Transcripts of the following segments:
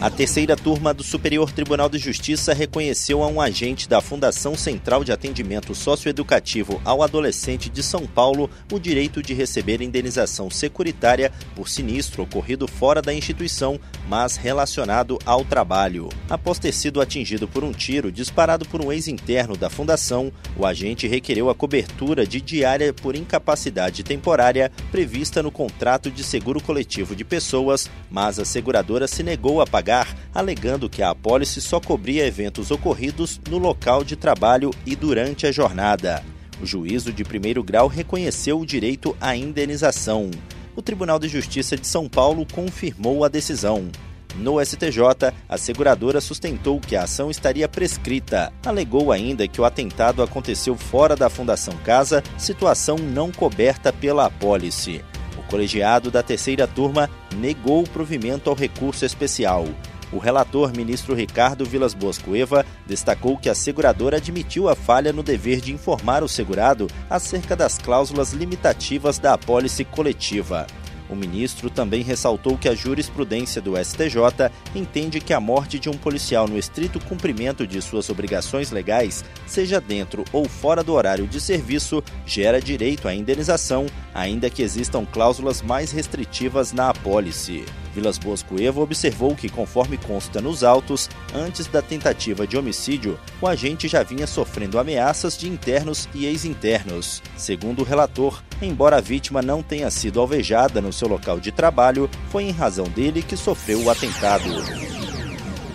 A terceira turma do Superior Tribunal de Justiça reconheceu a um agente da Fundação Central de Atendimento Socioeducativo ao Adolescente de São Paulo o direito de receber indenização securitária por sinistro ocorrido fora da instituição, mas relacionado ao trabalho. Após ter sido atingido por um tiro disparado por um ex-interno da Fundação, o agente requereu a cobertura de diária por incapacidade temporária prevista no contrato de seguro coletivo de pessoas, mas a seguradora se negou a pagar pagar, alegando que a apólice só cobria eventos ocorridos no local de trabalho e durante a jornada. O juízo de primeiro grau reconheceu o direito à indenização. O Tribunal de Justiça de São Paulo confirmou a decisão. No STJ, a seguradora sustentou que a ação estaria prescrita. Alegou ainda que o atentado aconteceu fora da Fundação Casa, situação não coberta pela apólice colegiado da terceira turma negou o provimento ao recurso especial. O relator, ministro Ricardo Vilas Boas Cueva, destacou que a seguradora admitiu a falha no dever de informar o segurado acerca das cláusulas limitativas da apólice coletiva. O ministro também ressaltou que a jurisprudência do STJ entende que a morte de um policial no estrito cumprimento de suas obrigações legais, seja dentro ou fora do horário de serviço, gera direito à indenização, ainda que existam cláusulas mais restritivas na apólice. Vilas Boas Cuevo observou que, conforme consta nos autos, antes da tentativa de homicídio, o agente já vinha sofrendo ameaças de internos e ex-internos. Segundo o relator, embora a vítima não tenha sido alvejada no seu local de trabalho, foi em razão dele que sofreu o atentado.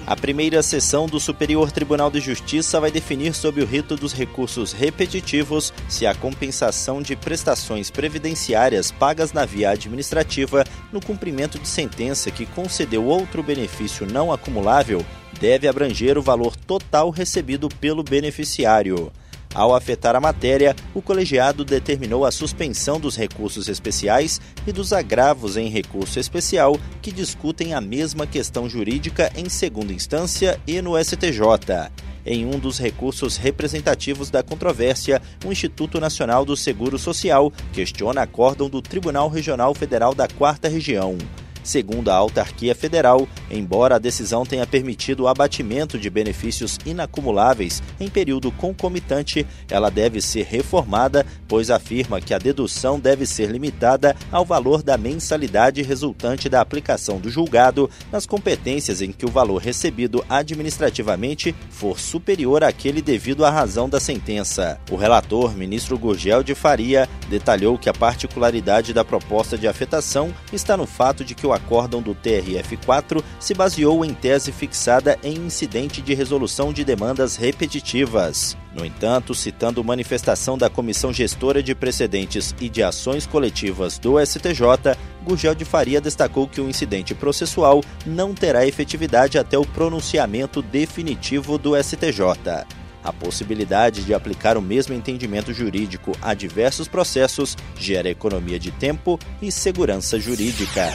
A primeira sessão do Superior Tribunal de Justiça vai definir sob o rito dos recursos repetitivos se a compensação de prestações previdenciárias pagas na via administrativa no cumprimento de sentença que concedeu outro benefício não acumulável deve abranger o valor total recebido pelo beneficiário. Ao afetar a matéria, o colegiado determinou a suspensão dos recursos especiais e dos agravos em recurso especial que discutem a mesma questão jurídica em segunda instância e no STJ. Em um dos recursos representativos da controvérsia, o Instituto Nacional do Seguro Social questiona acórdão do Tribunal Regional Federal da Quarta Região. Segundo a autarquia federal, embora a decisão tenha permitido o abatimento de benefícios inacumuláveis em período concomitante, ela deve ser reformada, pois afirma que a dedução deve ser limitada ao valor da mensalidade resultante da aplicação do julgado nas competências em que o valor recebido administrativamente for superior àquele devido à razão da sentença. O relator, ministro Gurgel de Faria, detalhou que a particularidade da proposta de afetação está no fato de que o acórdão do TRF4 se baseou em tese fixada em incidente de resolução de demandas repetitivas. No entanto, citando manifestação da Comissão Gestora de Precedentes e de Ações Coletivas do STJ, Gurgel de Faria destacou que o incidente processual não terá efetividade até o pronunciamento definitivo do STJ. A possibilidade de aplicar o mesmo entendimento jurídico a diversos processos gera economia de tempo e segurança jurídica.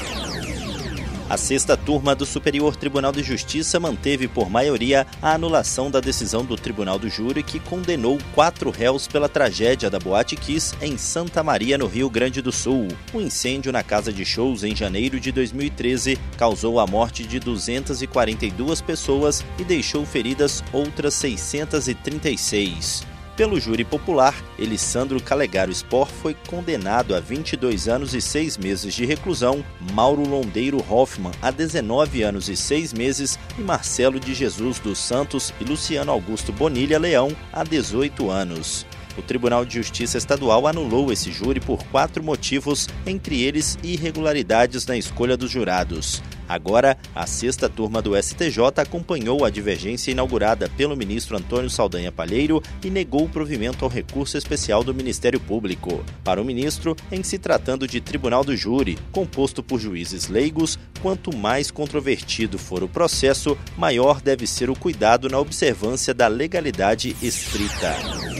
A sexta turma do Superior Tribunal de Justiça manteve por maioria a anulação da decisão do Tribunal do Júri que condenou quatro réus pela tragédia da Boate Kiss em Santa Maria, no Rio Grande do Sul. O incêndio na casa de shows em janeiro de 2013 causou a morte de 242 pessoas e deixou feridas outras 636. Pelo júri popular, Elisandro Calegaro Spor foi condenado a 22 anos e 6 meses de reclusão, Mauro Londeiro Hoffman a 19 anos e 6 meses e Marcelo de Jesus dos Santos e Luciano Augusto Bonilha Leão a 18 anos. O Tribunal de Justiça Estadual anulou esse júri por quatro motivos, entre eles irregularidades na escolha dos jurados. Agora, a sexta turma do STJ acompanhou a divergência inaugurada pelo ministro Antônio Saldanha Palheiro e negou o provimento ao recurso especial do Ministério Público. Para o ministro, em se tratando de tribunal do júri, composto por juízes leigos, quanto mais controvertido for o processo, maior deve ser o cuidado na observância da legalidade estrita.